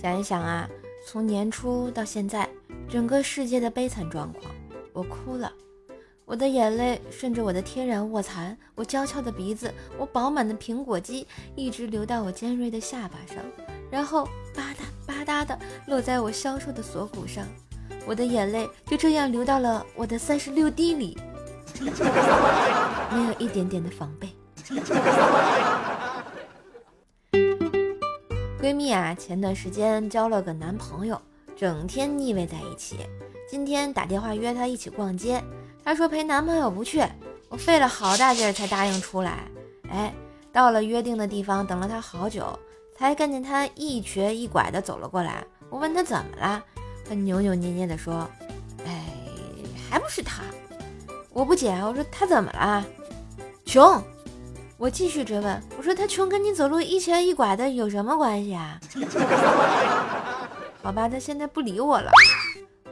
想一想啊，从年初到现在，整个世界的悲惨状况，我哭了。我的眼泪顺着我的天然卧蚕，我娇俏的鼻子，我饱满的苹果肌，一直流到我尖锐的下巴上，然后吧嗒吧嗒的落在我消瘦的锁骨上。我的眼泪就这样流到了我的三十六 D 里，没有一点点的防备。闺蜜啊，前段时间交了个男朋友，整天腻歪在一起。今天打电话约她一起逛街。她说陪男朋友不去，我费了好大劲儿才答应出来。哎，到了约定的地方，等了她好久，才看见她一瘸一拐的走了过来。我问她怎么了，她扭扭捏捏的说：“哎，还不是他。”我不解，我说他怎么了？穷。我继续追问，我说他穷跟你走路一瘸一拐的有什么关系啊？好吧，他现在不理我了。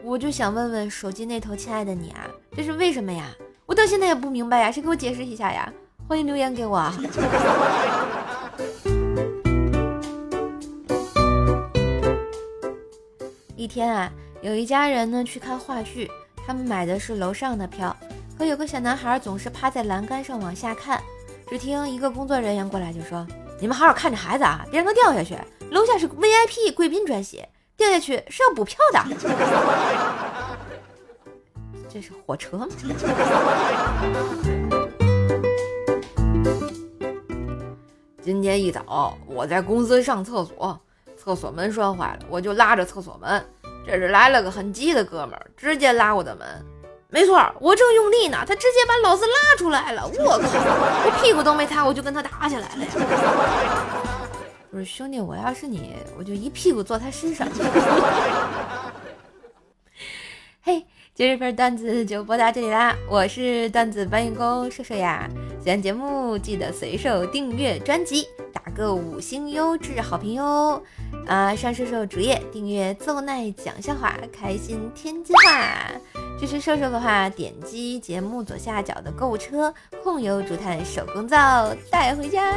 我就想问问手机那头亲爱的你啊，这是为什么呀？我到现在也不明白呀，谁给我解释一下呀？欢迎留言给我。一天啊，有一家人呢去看话剧，他们买的是楼上的票，可有个小男孩总是趴在栏杆上往下看。只听一个工作人员过来就说：“你们好好看着孩子啊，别让他掉下去。楼下是 VIP 贵宾专席。”掉下去是要补票的，这是火车吗？今天一早我在公司上厕所，厕所门栓坏了，我就拉着厕所门，这时来了个很急的哥们儿，直接拉我的门。没错，我正用力呢，他直接把老子拉出来了。我靠，我屁股都没擦，我就跟他打起来了呀！我说兄弟，我要是你，我就一屁股坐他身上。嘿，今日份段子就播到这里啦！我是段子搬运工瘦瘦呀。喜欢节目记得随手订阅专辑，打个五星优质好评哟！啊，上瘦瘦主页订阅奏奈讲笑话，开心天津话。支持瘦瘦的话，点击节目左下角的购物车，控油竹炭手工皂带回家。